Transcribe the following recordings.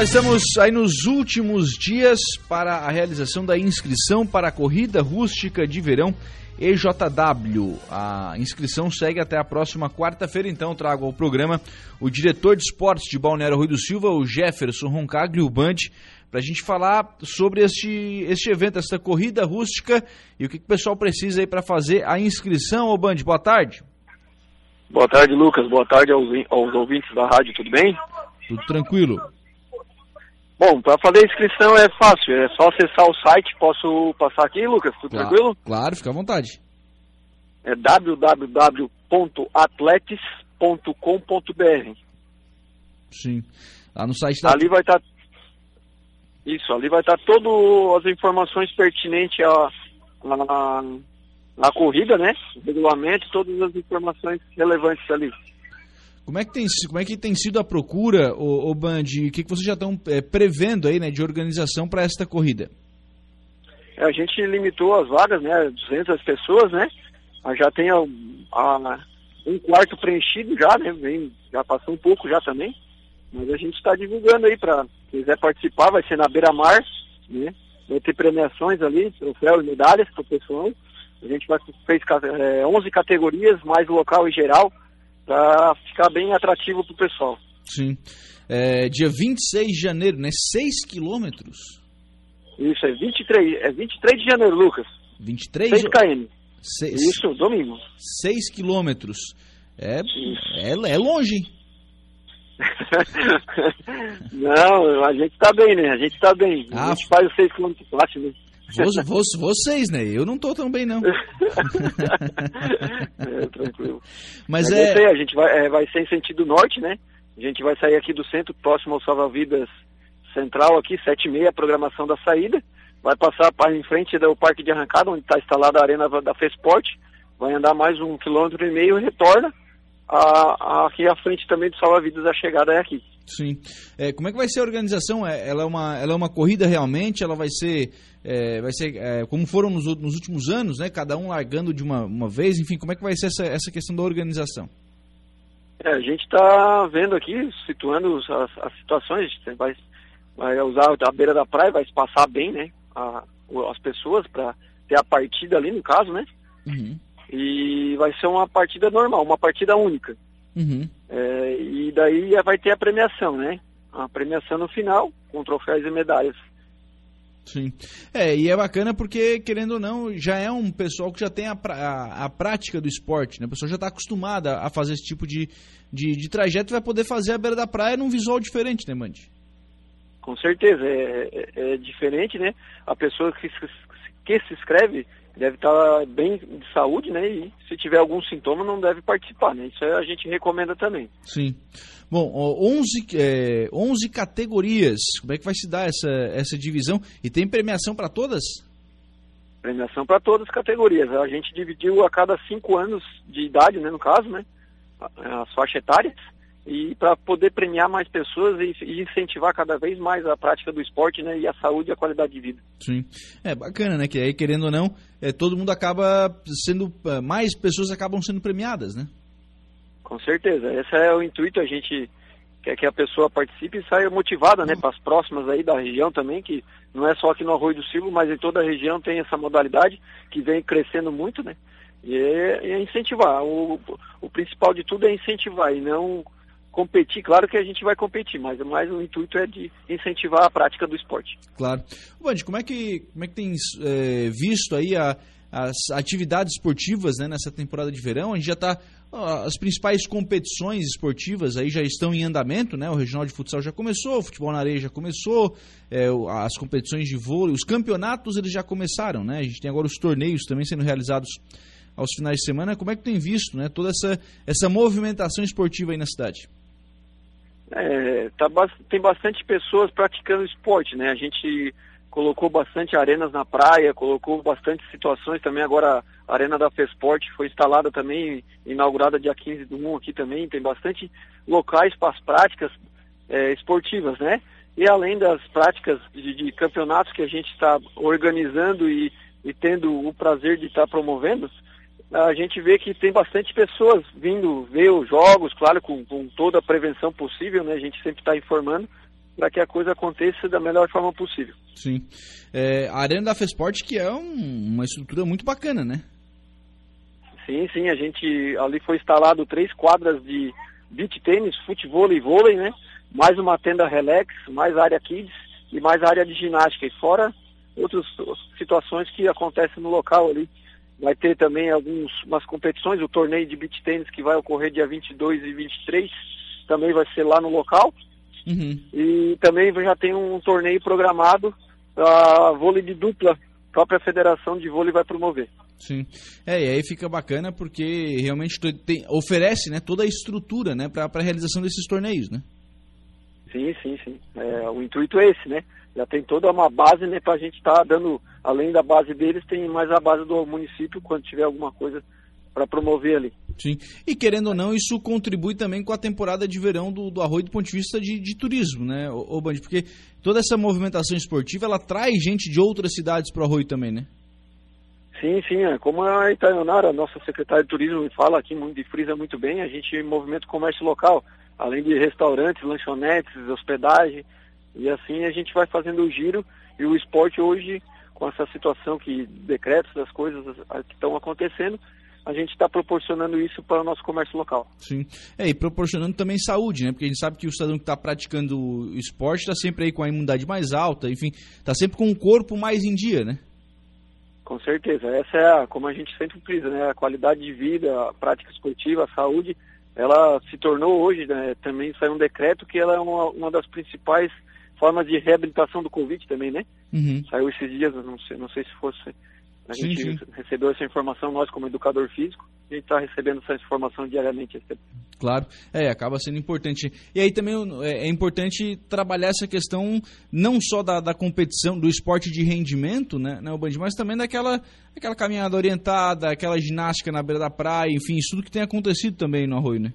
Estamos aí nos últimos dias para a realização da inscrição para a corrida rústica de verão EJW. A inscrição segue até a próxima quarta-feira, então trago ao programa o diretor de esportes de Balneário Rui do Silva, o Jefferson Roncagli, o Band, para a gente falar sobre este, este evento, esta corrida rústica e o que, que o pessoal precisa aí para fazer a inscrição, ô Band. Boa tarde. Boa tarde, Lucas. Boa tarde aos, aos ouvintes da rádio, tudo bem? Tudo tranquilo. Bom, para fazer a inscrição é fácil, é só acessar o site. Posso passar aqui, Lucas? Tudo Claro, tranquilo? claro, fica à vontade. É www.atletis.com.br. Sim. Lá no site da. Ali vai estar. Isso, ali vai estar todas as informações pertinentes à, à, à corrida, né? Regulamento, todas as informações relevantes ali. Como é que tem, como é que tem sido a procura, o, Band? O que, que vocês já estão é, prevendo aí, né, de organização para esta corrida? É, A gente limitou as vagas, né? 200 pessoas, né? Já tem a, a- um quarto preenchido já, né? Vem, já passou um pouco já também. Mas a gente está divulgando aí para quem quiser participar, vai ser na beira-mar, né? Vai ter premiações ali, troféu medalhas para o pessoal. A gente vai fez é, 11 categorias, mais local e geral, para ficar bem atrativo para o pessoal. Sim. É, dia 26 de janeiro, né? 6 quilômetros? Isso, é 23, é 23 de janeiro, Lucas. 23? 6 km. Seis- Isso, domingo. 6 quilômetros. É, é, é longe, hein? Não, a gente tá bem, né? A gente tá bem. Ah, a gente faz os 6 km fácil, né? Vocês, né? Eu não tô tão bem, não. é, tranquilo. Mas Mas é. é aí, a gente vai, é, vai ser em sentido norte, né? A gente vai sair aqui do centro, próximo ao Salva-Vidas Central, aqui, 7 e meia, a programação da saída. Vai passar para em frente do parque de arrancada, onde está instalada a arena da Fesport. Vai andar mais um quilômetro e meio e retorna. A, a- aqui à frente também do Salva-Vidas, a chegada é aqui. Sim. É, como é que vai ser a organização? É, ela, é uma, ela é uma corrida realmente? Ela vai ser, é, vai ser é, como foram nos, nos últimos anos, né? Cada um largando de uma, uma vez. Enfim, como é que vai ser essa, essa questão da organização? É, a gente está vendo aqui, situando as, as situações, vai, vai usar a beira da praia, vai espaçar bem, né, a- as pessoas para ter a partida ali, no caso, né, Uhum. E vai ser uma partida normal, uma partida única. Uhum. É, e daí vai ter a premiação, né, a premiação no final, com troféus e medalhas. Sim. É, e é bacana porque, querendo ou não, já é um pessoal que já tem a, a, a prática do esporte, né? O pessoal já está acostumado a a fazer esse tipo de, de, de trajeto e vai poder fazer a beira da praia num visual diferente, né, Mandy? Com certeza, é, é- é diferente, né, a pessoa que se, que se inscreve deve estar bem de saúde, né, e se tiver algum sintoma não deve participar, né, isso a gente recomenda também. Sim. Bom, ó, 11, é, 11 categorias. Como é que vai se dar essa, essa divisão? E tem premiação para todas? Premiação para todas as categorias. A gente dividiu a cada cinco anos de idade, né, no caso, né, as faixas etárias, e para poder premiar mais pessoas e, e incentivar cada vez mais a prática do esporte, né, e a saúde e a qualidade de vida. Sim. É bacana, né? Que aí, querendo ou não, é, todo mundo acaba sendo. é, Mais pessoas acabam sendo premiadas, né? Com certeza. Esse é o intuito, a gente quer que a pessoa participe e saia motivada, né, para as próximas aí da região também, que não é só aqui no Arroio do Silva, mas em toda a região tem essa modalidade que vem crescendo muito, né? E é, é incentivar. O, o principal de tudo é incentivar e não competir. Claro que a gente vai competir, mas mais o intuito é de incentivar a prática do esporte. Claro. Band, como é que, como é que tem é, visto aí a- as atividades esportivas né, nessa temporada de verão? A gente já está. As principais competições esportivas aí já estão em andamento, né? O Regional de Futsal já começou, o futebol na areia já começou, é, as competições de vôlei, os campeonatos eles já começaram, né? A gente tem agora os torneios também sendo realizados aos finais de semana. Como é que tem visto, né? Toda essa, essa movimentação esportiva aí na cidade? É, tá, tem bastante pessoas praticando esporte, né? A gente colocou bastante arenas na praia, colocou bastante situações também. Agora a arena da Fesport foi instalada também, inaugurada dia 15 do 1 aqui também. Tem bastante locais para as práticas é, esportivas, né? E além das práticas de, de campeonatos que a gente está organizando e, e tendo o prazer de estar promovendo, a gente vê que tem bastante pessoas vindo ver os jogos, claro, com, com toda a prevenção possível, né? A gente sempre está informando, para que a coisa aconteça da melhor forma possível. Sim. É, a Arena da Fesport, que é um, uma estrutura muito bacana, né? Sim, sim, a gente ali foi instalado três quadras de beach tênis, futebol e vôlei, né? Mais uma tenda relax, mais área kids e mais área de ginástica. E fora outras situações que acontecem no local ali. Vai ter também algumas competições, o torneio de beach tênis que vai ocorrer dia 22 e 23, também vai ser lá no local. Uhum. E também já tem um torneio programado a vôlei de dupla, a própria Federação de Vôlei vai promover. Sim. É, e aí fica bacana porque realmente tem, oferece né, toda a estrutura né, para a realização desses torneios, né? Sim, sim, sim. É, o intuito é esse, né? Já tem toda uma base né, para a gente estar tá dando, além da base deles, tem mais a base do município quando tiver alguma coisa para promover ali. Sim. E querendo ou não, isso contribui também com a temporada de verão do, do Arroio do ponto de vista de, de turismo, né, o, Band? Porque toda essa movimentação esportiva, ela traz gente de outras cidades para o Arroio também, né? Sim, sim. É. Como a Itaionara, nossa secretária de turismo, fala aqui, de frisa muito bem, a gente movimenta o comércio local, além de restaurantes, lanchonetes, hospedagem, e assim a gente vai fazendo o giro e o esporte hoje, com essa situação que decretos das coisas que estão acontecendo, a gente está proporcionando isso para o nosso comércio local. Sim. É, e proporcionando também saúde, né? Porque a gente sabe que o cidadão que está praticando esporte está sempre aí com a imunidade mais alta, enfim, está sempre com o corpo mais em dia, né? Com certeza. Essa é, a, como a gente sempre frisa, né? A qualidade de vida, a prática esportiva, a saúde, ela se tornou hoje, né? Também saiu um decreto que ela é uma, uma das principais formas de reabilitação do Covid também, né? Uhum. Saiu esses dias, não sei, não sei se fosse a sim, gente sim. recebeu essa informação, nós como educador físico, a gente está recebendo essa informação diariamente. Claro, é, acaba sendo importante. E aí também é, é importante trabalhar essa questão não só da, da competição, do esporte de rendimento, né, né, Band, mas também daquela aquela caminhada orientada, aquela ginástica na beira da praia, enfim, isso tudo que tem acontecido também no Arroio, né?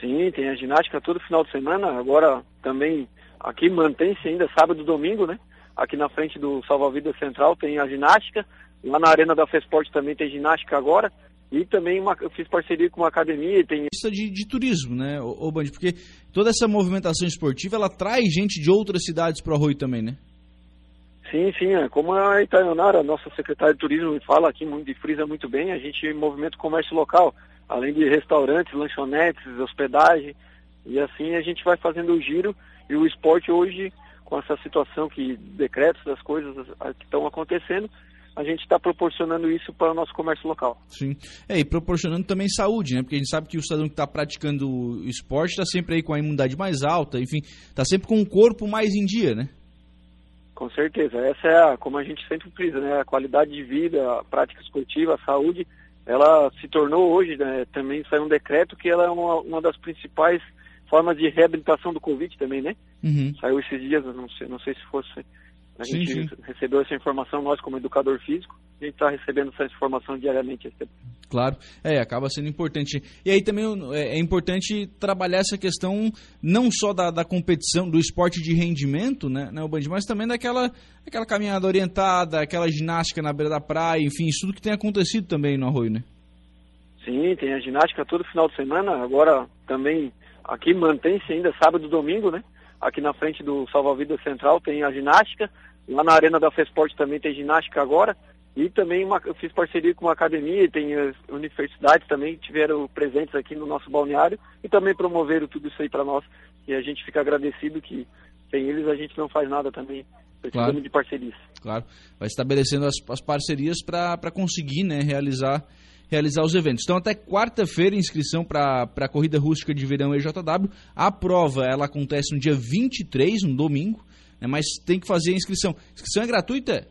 Sim, tem a ginástica todo final de semana, agora também aqui mantém-se ainda sábado e domingo, né? Aqui na frente do Salva-Vidas Central tem a ginástica, Lá na Arena da Fesporte também tem ginástica agora. E também uma, eu fiz parceria com uma academia e tem... Isso de, de turismo, né, ô, Band? Porque toda essa movimentação esportiva, ela traz gente de outras cidades para o Arroio também, né? Sim, sim. É. Como a Itaionara, nossa secretária de turismo, fala aqui de frisa muito bem, a gente movimenta o comércio local, além de restaurantes, lanchonetes, hospedagem, e assim a gente vai fazendo o giro e o esporte hoje, com essa situação que decretos das coisas que estão acontecendo, a gente está proporcionando isso para o nosso comércio local. Sim. É, e proporcionando também saúde, né? Porque a gente sabe que o cidadão que está praticando esporte está sempre aí com a imunidade mais alta, enfim, está sempre com o corpo mais em dia, né? Com certeza. Essa é, a, como a gente sempre frisa, né? A qualidade de vida, a prática esportiva, a saúde, ela se tornou hoje, né? Também saiu um decreto que ela é uma, uma das principais formas de reabilitação do Covid também, né? Uhum. Saiu esses dias, não sei, não sei se fosse a sim, gente sim. recebeu essa informação, nós como educador físico, a gente está recebendo essa informação diariamente. Claro, é, acaba sendo importante. E aí também é, é importante trabalhar essa questão não só da, da competição, do esporte de rendimento, né, né, Band, mas também daquela aquela caminhada orientada, aquela ginástica na beira da praia, enfim, isso tudo que tem acontecido também no Arroio, né? Sim, tem a ginástica todo final de semana, agora também aqui mantém-se ainda sábado e domingo, né? aqui na frente do Salva-Vidas Central tem a ginástica, lá na Arena da Fesporte também tem ginástica agora, e também uma, eu fiz parceria com uma academia e tem as universidades também que tiveram presentes aqui no nosso balneário e também promoveram tudo isso aí para nós. E a gente fica agradecido que sem eles a gente não faz nada também. Precisamos claro. de parcerias. Claro, vai estabelecendo as, as parcerias para conseguir né, realizar realizar os eventos. Então, até quarta-feira, inscrição para a Corrida Rústica de Verão EJW. A prova ela acontece no dia 23, no domingo, né, mas tem que fazer a inscrição. A inscrição é gratuita?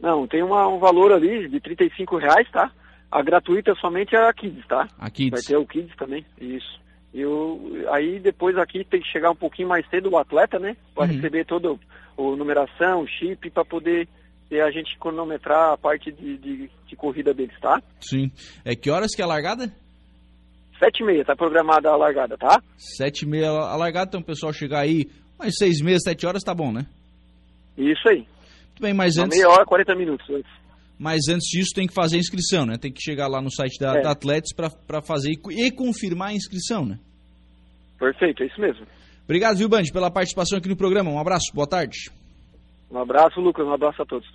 Não, tem uma, um valor ali de 35 reais, tá? A gratuita somente é a Kids, tá? A Kids. Vai ter o Kids também, isso. E o, aí depois aqui tem que chegar um pouquinho mais cedo o atleta, né? Para uhum. receber toda a numeração, chip, para poder e a gente cronometrar a parte de, de, de, corrida deles, tá? Sim. É que horas que é a largada? Sete e meia, tá programada a largada, tá? Sete e meia a largada, então o pessoal chegar aí, mais seis meia, sete horas, tá bom, né? Isso aí. Muito bem, mas Uma antes... meia hora, 40 minutos antes. Mas antes disso tem que fazer a inscrição, né? Tem que chegar lá no site da, é. da Atletes para fazer e, e confirmar a inscrição, né? Perfeito, é isso mesmo. Obrigado, viu, Band, pela participação aqui no programa. Um abraço, boa tarde. Um abraço, Lucas, um abraço a todos.